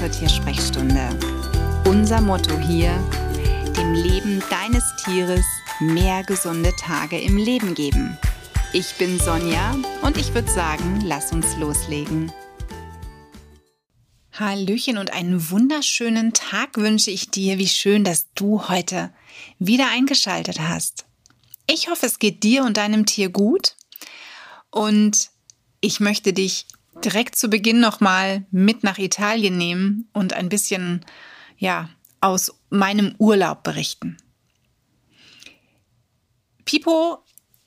zur Tiersprechstunde. Unser Motto hier, dem Leben deines Tieres mehr gesunde Tage im Leben geben. Ich bin Sonja und ich würde sagen, lass uns loslegen. Hallöchen und einen wunderschönen Tag wünsche ich dir. Wie schön, dass du heute wieder eingeschaltet hast. Ich hoffe, es geht dir und deinem Tier gut. Und ich möchte dich direkt zu Beginn nochmal mit nach Italien nehmen und ein bisschen, ja, aus meinem Urlaub berichten. Pipo,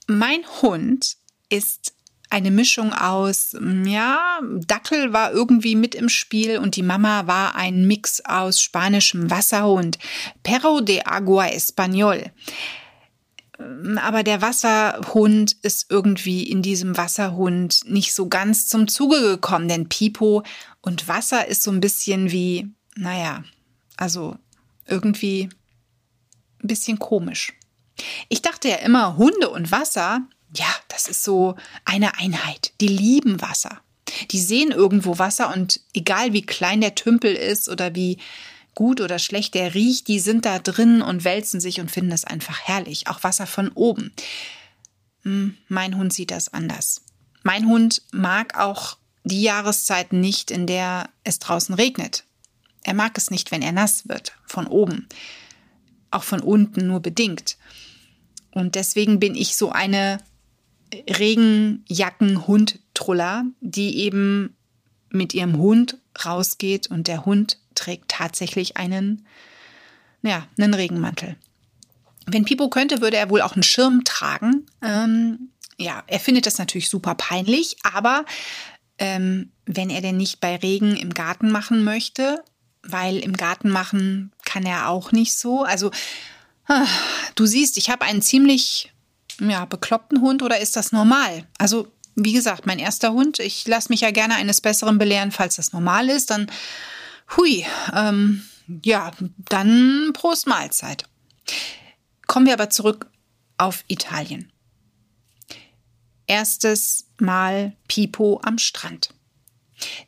mein Hund, ist eine Mischung aus, ja, Dackel war irgendwie mit im Spiel und die Mama war ein Mix aus spanischem Wasserhund, Perro de Agua Español. Aber der Wasserhund ist irgendwie in diesem Wasserhund nicht so ganz zum Zuge gekommen, denn Pipo und Wasser ist so ein bisschen wie, naja, also irgendwie ein bisschen komisch. Ich dachte ja immer, Hunde und Wasser, ja, das ist so eine Einheit. Die lieben Wasser. Die sehen irgendwo Wasser und egal wie klein der Tümpel ist oder wie gut oder schlecht der riecht, die sind da drin und wälzen sich und finden es einfach herrlich. Auch Wasser von oben. Hm, mein Hund sieht das anders. Mein Hund mag auch die Jahreszeit nicht, in der es draußen regnet. Er mag es nicht, wenn er nass wird, von oben. Auch von unten nur bedingt. Und deswegen bin ich so eine Regenjacken-Hund-Truller, die eben mit ihrem Hund rausgeht und der Hund trägt tatsächlich einen, ja, einen Regenmantel. Wenn Pipo könnte, würde er wohl auch einen Schirm tragen. Ähm, ja, er findet das natürlich super peinlich, aber ähm, wenn er denn nicht bei Regen im Garten machen möchte, weil im Garten machen kann er auch nicht so. Also ah, du siehst, ich habe einen ziemlich ja, bekloppten Hund oder ist das normal? Also wie gesagt, mein erster Hund. Ich lasse mich ja gerne eines Besseren belehren, falls das normal ist. Dann, hui, ähm, ja, dann Prost Mahlzeit. Kommen wir aber zurück auf Italien. Erstes Mal Pipo am Strand.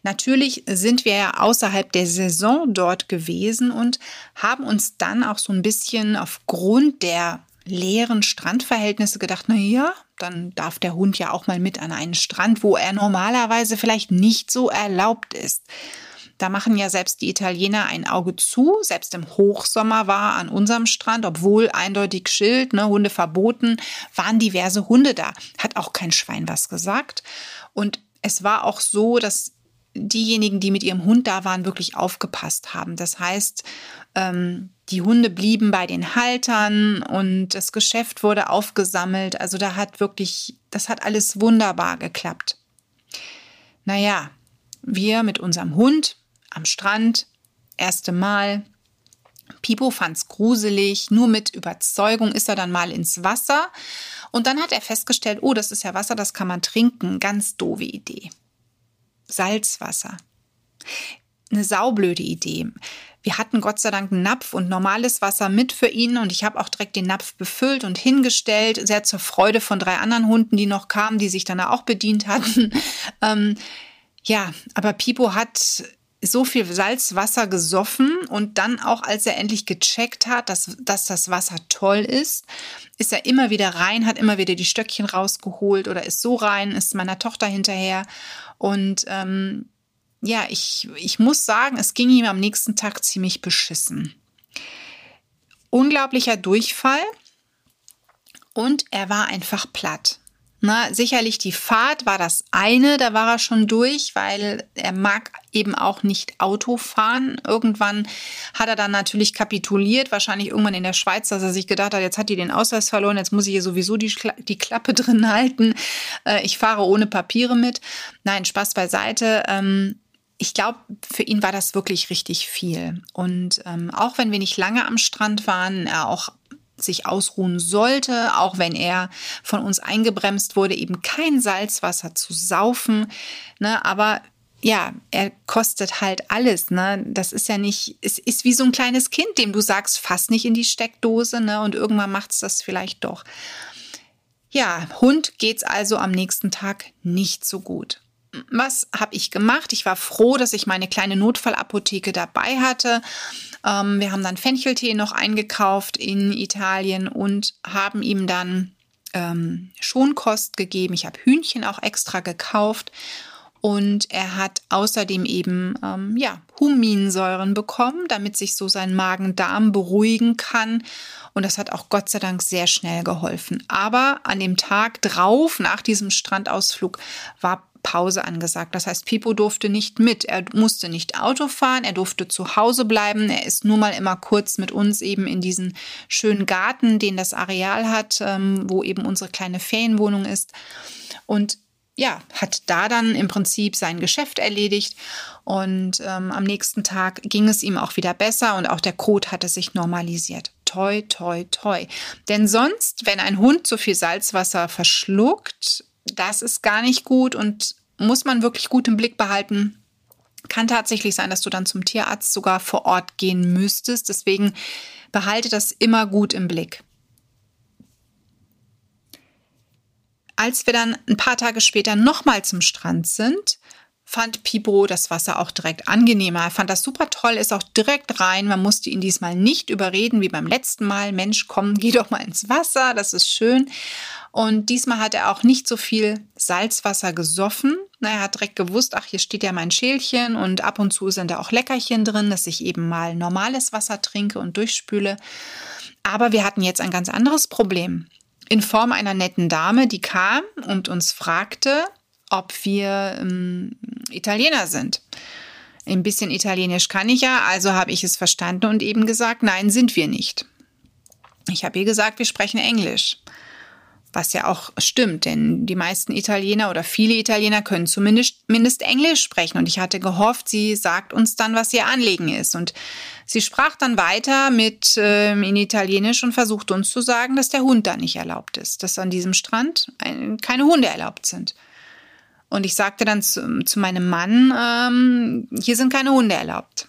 Natürlich sind wir ja außerhalb der Saison dort gewesen und haben uns dann auch so ein bisschen aufgrund der leeren Strandverhältnisse gedacht, na ja, dann darf der Hund ja auch mal mit an einen Strand, wo er normalerweise vielleicht nicht so erlaubt ist. Da machen ja selbst die Italiener ein Auge zu. Selbst im Hochsommer war an unserem Strand, obwohl eindeutig Schild, ne, Hunde verboten, waren diverse Hunde da. Hat auch kein Schwein was gesagt. Und es war auch so, dass diejenigen, die mit ihrem Hund da waren, wirklich aufgepasst haben. Das heißt, ähm, die Hunde blieben bei den Haltern und das Geschäft wurde aufgesammelt. Also da hat wirklich, das hat alles wunderbar geklappt. Naja, wir mit unserem Hund am Strand, erste Mal. Pipo fand's gruselig, nur mit Überzeugung ist er dann mal ins Wasser und dann hat er festgestellt, oh, das ist ja Wasser, das kann man trinken. Ganz doofe Idee. Salzwasser. Eine saublöde Idee. Wir hatten Gott sei Dank einen Napf und normales Wasser mit für ihn und ich habe auch direkt den Napf befüllt und hingestellt, sehr zur Freude von drei anderen Hunden, die noch kamen, die sich dann auch bedient hatten. ähm, ja, aber Pipo hat so viel Salzwasser gesoffen und dann auch, als er endlich gecheckt hat, dass, dass das Wasser toll ist, ist er immer wieder rein, hat immer wieder die Stöckchen rausgeholt oder ist so rein, ist meiner Tochter hinterher und ähm, ja, ich, ich muss sagen, es ging ihm am nächsten Tag ziemlich beschissen. Unglaublicher Durchfall und er war einfach platt. Na, sicherlich die Fahrt war das eine, da war er schon durch, weil er mag eben auch nicht Auto fahren. Irgendwann hat er dann natürlich kapituliert, wahrscheinlich irgendwann in der Schweiz, dass er sich gedacht hat, jetzt hat die den Ausweis verloren, jetzt muss ich hier sowieso die, die Klappe drin halten. Äh, ich fahre ohne Papiere mit. Nein, Spaß beiseite. Ähm, ich glaube, für ihn war das wirklich richtig viel. Und ähm, auch wenn wir nicht lange am Strand waren, er auch sich ausruhen sollte, auch wenn er von uns eingebremst wurde, eben kein Salzwasser zu saufen. Ne? Aber ja, er kostet halt alles, ne? Das ist ja nicht, es ist wie so ein kleines Kind, dem du sagst, fass nicht in die Steckdose, ne? Und irgendwann macht's das vielleicht doch. Ja, Hund geht's also am nächsten Tag nicht so gut. was habe ich gemacht? Ich war froh, dass ich meine kleine Notfallapotheke dabei hatte. Ähm, wir haben dann Fencheltee noch eingekauft in Italien und haben ihm dann ähm, Schonkost gegeben. Ich habe Hühnchen auch extra gekauft. Und er hat außerdem eben ähm, ja, Huminsäuren bekommen, damit sich so sein Magen-Darm beruhigen kann. Und das hat auch Gott sei Dank sehr schnell geholfen. Aber an dem Tag drauf, nach diesem Strandausflug, war Pause angesagt. Das heißt, Pipo durfte nicht mit. Er musste nicht Auto fahren, er durfte zu Hause bleiben. Er ist nur mal immer kurz mit uns eben in diesen schönen Garten, den das Areal hat, ähm, wo eben unsere kleine Ferienwohnung ist. Und ja, hat da dann im Prinzip sein Geschäft erledigt und ähm, am nächsten Tag ging es ihm auch wieder besser und auch der Kot hatte sich normalisiert. Toi, toi, toi. Denn sonst, wenn ein Hund zu viel Salzwasser verschluckt, das ist gar nicht gut und muss man wirklich gut im Blick behalten. Kann tatsächlich sein, dass du dann zum Tierarzt sogar vor Ort gehen müsstest. Deswegen behalte das immer gut im Blick. Als wir dann ein paar Tage später nochmal zum Strand sind, fand Pipo das Wasser auch direkt angenehmer. Er fand das super toll, ist auch direkt rein. Man musste ihn diesmal nicht überreden wie beim letzten Mal. Mensch, komm, geh doch mal ins Wasser, das ist schön. Und diesmal hat er auch nicht so viel Salzwasser gesoffen. Er hat direkt gewusst, ach, hier steht ja mein Schälchen und ab und zu sind da auch Leckerchen drin, dass ich eben mal normales Wasser trinke und durchspüle. Aber wir hatten jetzt ein ganz anderes Problem. In Form einer netten Dame, die kam und uns fragte, ob wir ähm, Italiener sind. Ein bisschen Italienisch kann ich ja, also habe ich es verstanden und eben gesagt, nein, sind wir nicht. Ich habe ihr gesagt, wir sprechen Englisch. Was ja auch stimmt, denn die meisten Italiener oder viele Italiener können zumindest mindest Englisch sprechen. Und ich hatte gehofft, sie sagt uns dann, was ihr Anliegen ist. Und sie sprach dann weiter mit äh, in Italienisch und versuchte uns zu sagen, dass der Hund da nicht erlaubt ist, dass an diesem Strand ein, keine Hunde erlaubt sind. Und ich sagte dann zu, zu meinem Mann, ähm, hier sind keine Hunde erlaubt.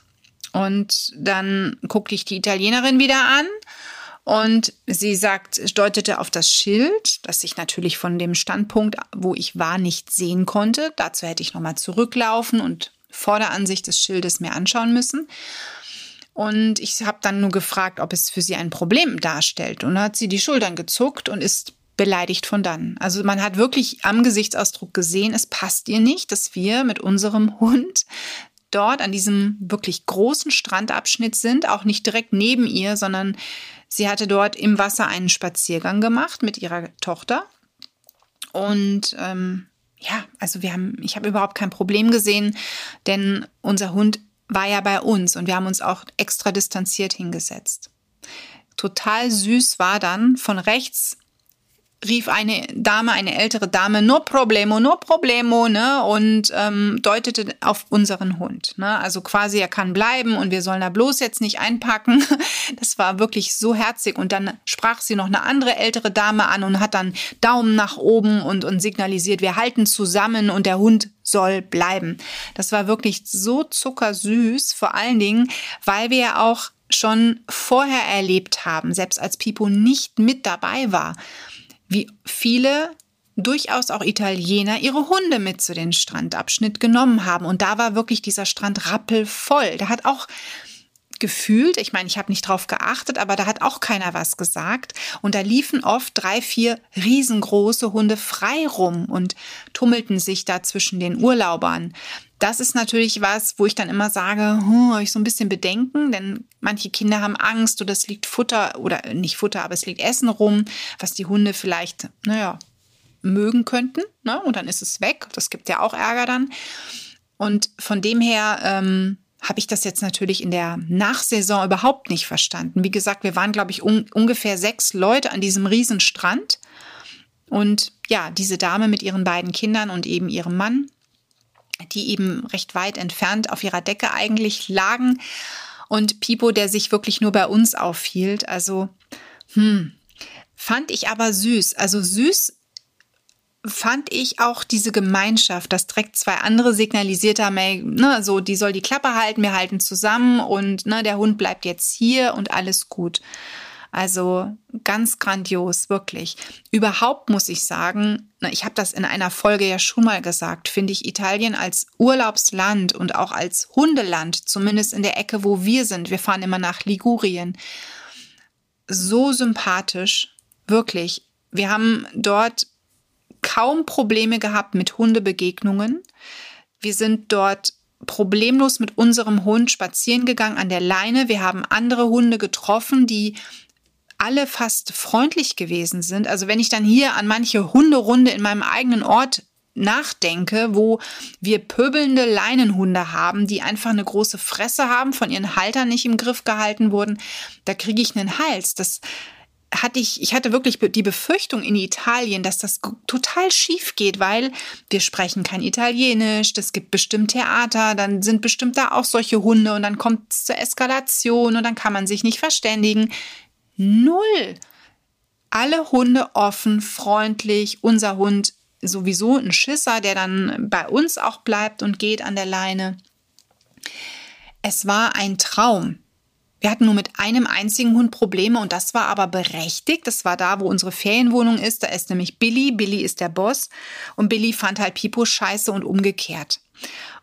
Und dann guckte ich die Italienerin wieder an und sie sagt, deutete auf das Schild, das ich natürlich von dem Standpunkt, wo ich war, nicht sehen konnte. Dazu hätte ich nochmal zurücklaufen und vor der Ansicht des Schildes mir anschauen müssen. Und ich habe dann nur gefragt, ob es für sie ein Problem darstellt. Und dann hat sie die Schultern gezuckt und ist beleidigt von dann. Also man hat wirklich am Gesichtsausdruck gesehen, es passt ihr nicht, dass wir mit unserem Hund dort an diesem wirklich großen Strandabschnitt sind, auch nicht direkt neben ihr, sondern Sie hatte dort im Wasser einen Spaziergang gemacht mit ihrer Tochter. Und ähm, ja, also wir haben, ich habe überhaupt kein Problem gesehen, denn unser Hund war ja bei uns und wir haben uns auch extra distanziert hingesetzt. Total süß war dann von rechts rief eine Dame, eine ältere Dame, no problemo, no problemo, ne, und ähm, deutete auf unseren Hund. Ne? Also quasi, er kann bleiben und wir sollen da bloß jetzt nicht einpacken. Das war wirklich so herzig. Und dann sprach sie noch eine andere ältere Dame an und hat dann Daumen nach oben und, und signalisiert, wir halten zusammen und der Hund soll bleiben. Das war wirklich so zuckersüß, vor allen Dingen, weil wir ja auch schon vorher erlebt haben, selbst als Pipo nicht mit dabei war wie viele durchaus auch Italiener ihre Hunde mit zu den Strandabschnitt genommen haben. Und da war wirklich dieser Strand rappelvoll. Da hat auch gefühlt, ich meine, ich habe nicht drauf geachtet, aber da hat auch keiner was gesagt. Und da liefen oft drei, vier riesengroße Hunde frei rum und tummelten sich da zwischen den Urlaubern. Das ist natürlich was, wo ich dann immer sage, hm, habe ich so ein bisschen Bedenken, denn manche Kinder haben Angst oder es liegt Futter oder nicht Futter, aber es liegt Essen rum, was die Hunde vielleicht, naja, mögen könnten. Ne? Und dann ist es weg. Das gibt ja auch Ärger dann. Und von dem her ähm, habe ich das jetzt natürlich in der Nachsaison überhaupt nicht verstanden. Wie gesagt, wir waren, glaube ich, un ungefähr sechs Leute an diesem Riesenstrand. Und ja, diese Dame mit ihren beiden Kindern und eben ihrem Mann, die eben recht weit entfernt auf ihrer Decke eigentlich lagen. Und Pipo, der sich wirklich nur bei uns aufhielt. Also, hm, fand ich aber süß. Also süß fand ich auch diese Gemeinschaft, dass direkt zwei andere signalisiert haben, ey, ne, so, die soll die Klappe halten, wir halten zusammen und ne, der Hund bleibt jetzt hier und alles gut. Also ganz grandios, wirklich. Überhaupt muss ich sagen, ich habe das in einer Folge ja schon mal gesagt, finde ich Italien als Urlaubsland und auch als Hundeland, zumindest in der Ecke, wo wir sind, wir fahren immer nach Ligurien, so sympathisch, wirklich. Wir haben dort kaum Probleme gehabt mit Hundebegegnungen. Wir sind dort problemlos mit unserem Hund spazieren gegangen an der Leine. Wir haben andere Hunde getroffen, die alle fast freundlich gewesen sind. Also wenn ich dann hier an manche Hunderunde in meinem eigenen Ort nachdenke, wo wir pöbelnde Leinenhunde haben, die einfach eine große Fresse haben, von ihren Haltern nicht im Griff gehalten wurden, da kriege ich einen Hals. Das hatte ich, ich hatte wirklich die Befürchtung in Italien, dass das total schief geht, weil wir sprechen kein Italienisch, das gibt bestimmt Theater, dann sind bestimmt da auch solche Hunde und dann kommt es zur Eskalation und dann kann man sich nicht verständigen. Null. Alle Hunde offen, freundlich, unser Hund sowieso ein Schisser, der dann bei uns auch bleibt und geht an der Leine. Es war ein Traum. Wir hatten nur mit einem einzigen Hund Probleme und das war aber berechtigt. Das war da, wo unsere Ferienwohnung ist. Da ist nämlich Billy. Billy ist der Boss und Billy fand halt Pipo scheiße und umgekehrt.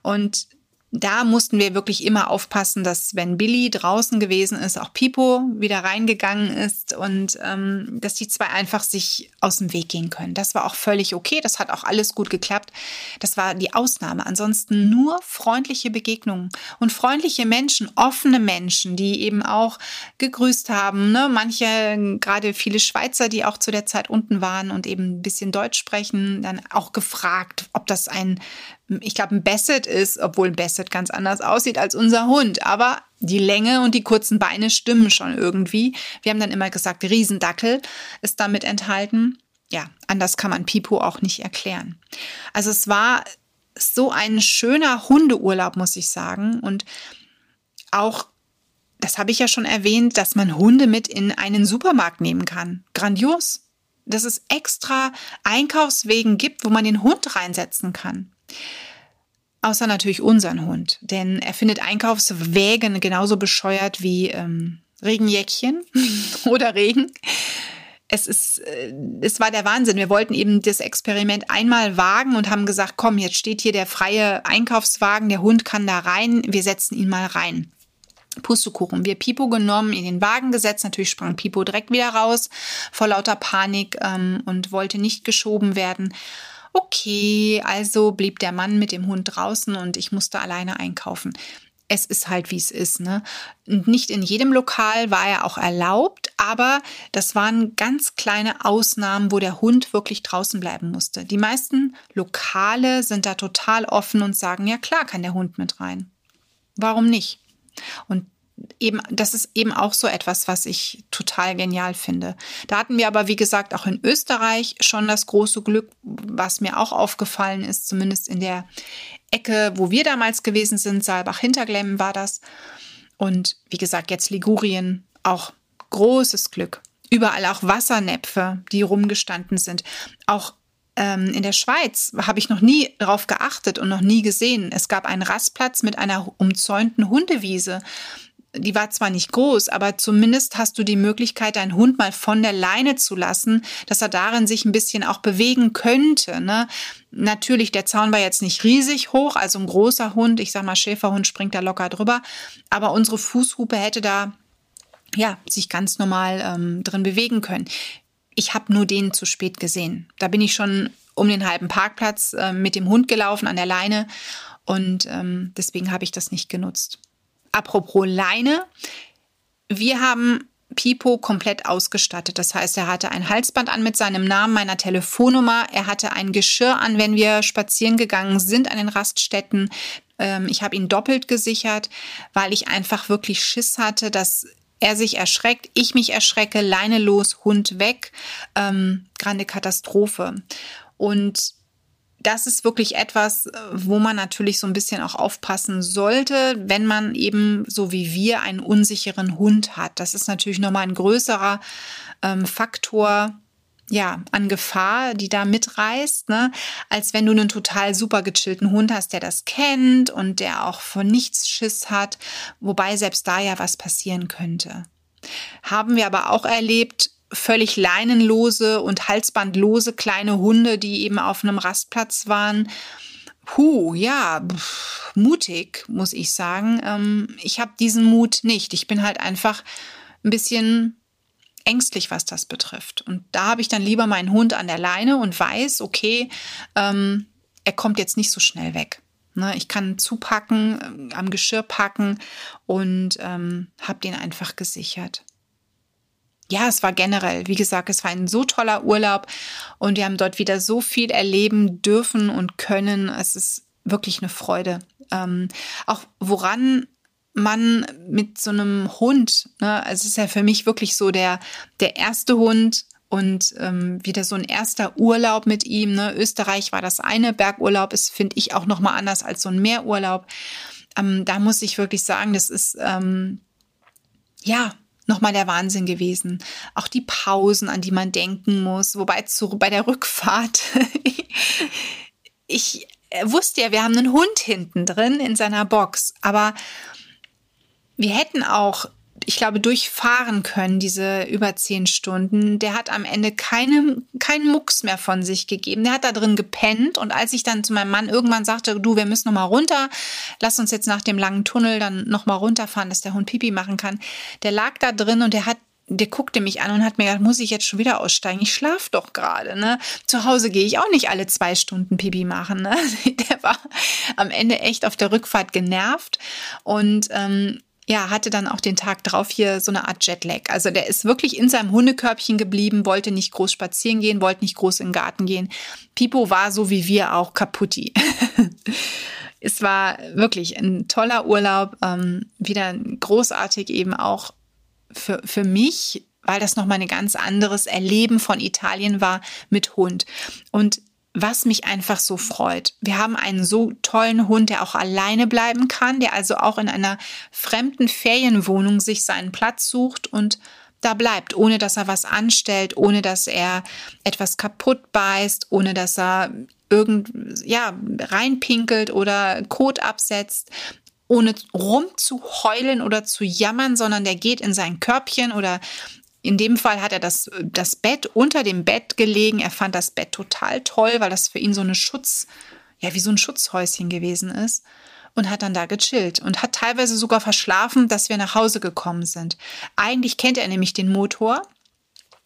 Und da mussten wir wirklich immer aufpassen, dass wenn Billy draußen gewesen ist, auch Pipo wieder reingegangen ist und ähm, dass die zwei einfach sich aus dem Weg gehen können. Das war auch völlig okay. Das hat auch alles gut geklappt. Das war die Ausnahme. Ansonsten nur freundliche Begegnungen und freundliche Menschen, offene Menschen, die eben auch gegrüßt haben. Ne? Manche, gerade viele Schweizer, die auch zu der Zeit unten waren und eben ein bisschen Deutsch sprechen, dann auch gefragt, ob das ein ich glaube, ein Basset ist, obwohl ein Basset ganz anders aussieht als unser Hund. Aber die Länge und die kurzen Beine stimmen schon irgendwie. Wir haben dann immer gesagt, Riesendackel ist damit enthalten. Ja, anders kann man Pipo auch nicht erklären. Also es war so ein schöner Hundeurlaub, muss ich sagen. Und auch, das habe ich ja schon erwähnt, dass man Hunde mit in einen Supermarkt nehmen kann. Grandios. Dass es extra Einkaufswegen gibt, wo man den Hund reinsetzen kann. Außer natürlich unseren Hund, denn er findet Einkaufswägen genauso bescheuert wie ähm, Regenjäckchen oder Regen. Es ist, äh, es war der Wahnsinn. Wir wollten eben das Experiment einmal wagen und haben gesagt, komm, jetzt steht hier der freie Einkaufswagen, der Hund kann da rein, wir setzen ihn mal rein. Pustekuchen. Wir Pipo genommen, in den Wagen gesetzt. Natürlich sprang Pipo direkt wieder raus vor lauter Panik ähm, und wollte nicht geschoben werden. Okay, also blieb der Mann mit dem Hund draußen und ich musste alleine einkaufen. Es ist halt, wie es ist. Ne? Nicht in jedem Lokal war er auch erlaubt, aber das waren ganz kleine Ausnahmen, wo der Hund wirklich draußen bleiben musste. Die meisten Lokale sind da total offen und sagen, ja klar, kann der Hund mit rein. Warum nicht? Und eben, das ist eben auch so etwas, was ich total genial finde. Da hatten wir aber, wie gesagt, auch in Österreich schon das große Glück, was mir auch aufgefallen ist, zumindest in der Ecke, wo wir damals gewesen sind, Saalbach-Hinterglemmen war das. Und wie gesagt, jetzt Ligurien, auch großes Glück. Überall auch Wassernäpfe, die rumgestanden sind. Auch ähm, in der Schweiz habe ich noch nie darauf geachtet und noch nie gesehen. Es gab einen Rastplatz mit einer umzäunten Hundewiese die war zwar nicht groß, aber zumindest hast du die Möglichkeit, deinen Hund mal von der Leine zu lassen, dass er darin sich ein bisschen auch bewegen könnte. Ne? Natürlich, der Zaun war jetzt nicht riesig hoch, also ein großer Hund, ich sag mal Schäferhund springt da locker drüber, aber unsere Fußhupe hätte da ja sich ganz normal ähm, drin bewegen können. Ich habe nur den zu spät gesehen. Da bin ich schon um den halben Parkplatz äh, mit dem Hund gelaufen an der Leine und ähm, deswegen habe ich das nicht genutzt. Apropos Leine. Wir haben Pipo komplett ausgestattet. Das heißt, er hatte ein Halsband an mit seinem Namen, meiner Telefonnummer. Er hatte ein Geschirr an, wenn wir spazieren gegangen sind an den Raststätten. Ähm, ich habe ihn doppelt gesichert, weil ich einfach wirklich Schiss hatte, dass er sich erschreckt, ich mich erschrecke, Leine los, Hund weg. Ähm, grande Katastrophe. Und das ist wirklich etwas, wo man natürlich so ein bisschen auch aufpassen sollte, wenn man eben so wie wir einen unsicheren Hund hat. Das ist natürlich nochmal ein größerer ähm, Faktor, ja, an Gefahr, die da mitreißt, ne? als wenn du einen total super gechillten Hund hast, der das kennt und der auch von nichts Schiss hat, wobei selbst da ja was passieren könnte. Haben wir aber auch erlebt, völlig leinenlose und halsbandlose kleine Hunde, die eben auf einem Rastplatz waren. Puh, ja, pff, mutig, muss ich sagen. Ähm, ich habe diesen Mut nicht. Ich bin halt einfach ein bisschen ängstlich, was das betrifft. Und da habe ich dann lieber meinen Hund an der Leine und weiß, okay, ähm, er kommt jetzt nicht so schnell weg. Ne, ich kann zupacken, äh, am Geschirr packen und ähm, habe den einfach gesichert ja, es war generell, wie gesagt, es war ein so toller Urlaub und wir haben dort wieder so viel erleben dürfen und können. Es ist wirklich eine Freude. Ähm, auch woran man mit so einem Hund, ne, es ist ja für mich wirklich so der, der erste Hund und ähm, wieder so ein erster Urlaub mit ihm. Ne? Österreich war das eine, Bergurlaub ist, finde ich, auch nochmal anders als so ein Meerurlaub. Ähm, da muss ich wirklich sagen, das ist, ähm, ja, nochmal der Wahnsinn gewesen. Auch die Pausen, an die man denken muss. Wobei zu, bei der Rückfahrt, ich wusste ja, wir haben einen Hund hinten drin in seiner Box, aber wir hätten auch ich glaube, durchfahren können, diese über zehn Stunden. Der hat am Ende keine, keinen Mucks mehr von sich gegeben. Der hat da drin gepennt. Und als ich dann zu meinem Mann irgendwann sagte, du, wir müssen noch mal runter, lass uns jetzt nach dem langen Tunnel dann noch mal runterfahren, dass der Hund Pipi machen kann. Der lag da drin und der hat der guckte mich an und hat mir gesagt, muss ich jetzt schon wieder aussteigen? Ich schlaf doch gerade. Ne? Zu Hause gehe ich auch nicht alle zwei Stunden Pipi machen. Ne? Der war am Ende echt auf der Rückfahrt genervt und ähm, ja, hatte dann auch den Tag drauf hier so eine Art Jetlag. Also der ist wirklich in seinem Hundekörbchen geblieben, wollte nicht groß spazieren gehen, wollte nicht groß in den Garten gehen. Pipo war so wie wir auch kaputti. es war wirklich ein toller Urlaub, ähm, wieder großartig eben auch für, für mich, weil das nochmal ein ganz anderes Erleben von Italien war mit Hund. Und was mich einfach so freut. Wir haben einen so tollen Hund, der auch alleine bleiben kann, der also auch in einer fremden Ferienwohnung sich seinen Platz sucht und da bleibt, ohne dass er was anstellt, ohne dass er etwas kaputt beißt, ohne dass er irgend, ja, reinpinkelt oder Kot absetzt, ohne rumzuheulen oder zu jammern, sondern der geht in sein Körbchen oder in dem Fall hat er das, das Bett unter dem Bett gelegen. Er fand das Bett total toll, weil das für ihn so eine Schutz, ja, wie so ein Schutzhäuschen gewesen ist. Und hat dann da gechillt und hat teilweise sogar verschlafen, dass wir nach Hause gekommen sind. Eigentlich kennt er nämlich den Motor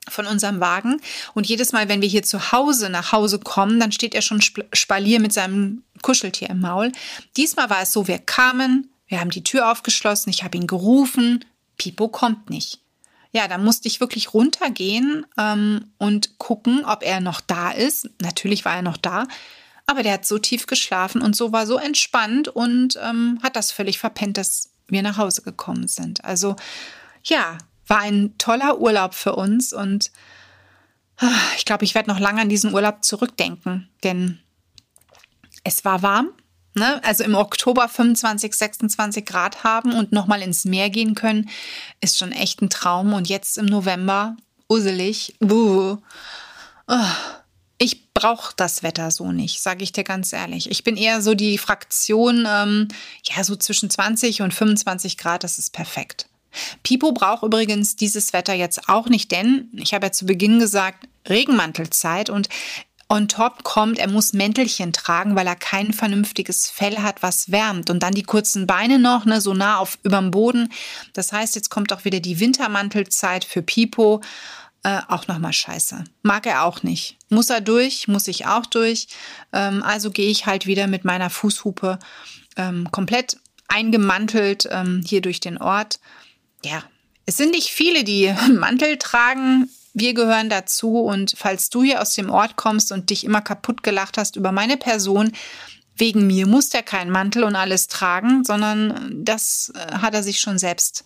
von unserem Wagen. Und jedes Mal, wenn wir hier zu Hause nach Hause kommen, dann steht er schon Spalier mit seinem Kuscheltier im Maul. Diesmal war es so, wir kamen, wir haben die Tür aufgeschlossen, ich habe ihn gerufen, Pipo kommt nicht ja, da musste ich wirklich runtergehen ähm, und gucken, ob er noch da ist. Natürlich war er noch da, aber der hat so tief geschlafen und so war so entspannt und ähm, hat das völlig verpennt, dass wir nach Hause gekommen sind. Also ja, war ein toller Urlaub für uns und ah, ich glaube, ich werde noch lange an diesen Urlaub zurückdenken, denn es war warm, ne, also im Oktober 25, 26 Grad haben und nochmal ins Meer gehen können, ist schon echt ein Traum. Und jetzt im November, uselig, buh, oh, ich brauche das Wetter so nicht, sage ich dir ganz ehrlich. Ich bin eher so die Fraktion, ähm, ja, so zwischen 20 und 25 Grad, das ist perfekt. Pipo braucht übrigens dieses Wetter jetzt auch nicht, denn ich habe ja zu Beginn gesagt, Regenmantelzeit und On top kommt, er muss Mäntelchen tragen, weil er kein vernünftiges Fell hat, was wärmt. Und dann die kurzen Beine noch, ne, so nah auf überm Boden. Das heißt, jetzt kommt auch wieder die Wintermantelzeit für Pipo. Äh, auch nochmal scheiße. Mag er auch nicht. Muss er durch, muss ich auch durch. Ähm, also gehe ich halt wieder mit meiner Fußhupe ähm, komplett eingemantelt ähm, hier durch den Ort. Ja, es sind nicht viele, die Mantel tragen. Wir gehören dazu und falls du hier aus dem Ort kommst und dich immer kaputt gelacht hast über meine Person, wegen mir muss der keinen Mantel und alles tragen, sondern das äh, hat er sich schon selbst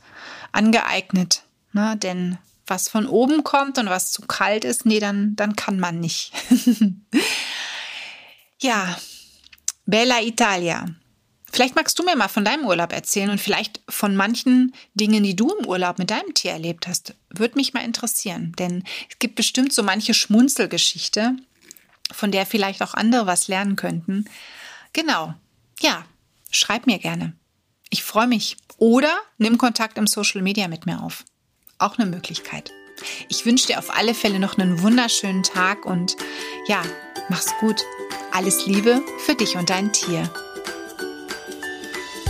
angeeignet. Ne? Denn was von oben kommt und was zu kalt ist, nee, dann, dann kann man nicht. ja, Bella Italia. Vielleicht magst du mir mal von deinem Urlaub erzählen und vielleicht von manchen Dingen, die du im Urlaub mit deinem Tier erlebt hast. Würde mich mal interessieren, denn es gibt bestimmt so manche Schmunzelgeschichte, von der vielleicht auch andere was lernen könnten. Genau. Ja, schreib mir gerne. Ich freue mich. Oder nimm Kontakt im Social Media mit mir auf. auch eine Möglichkeit. Ich wünsche dir auf alle Fälle noch einen wunderschönen Tag und ja, mach's gut. Alles Liebe für dich und dein Tier.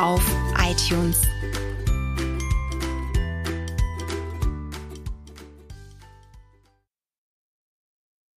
auf iTunes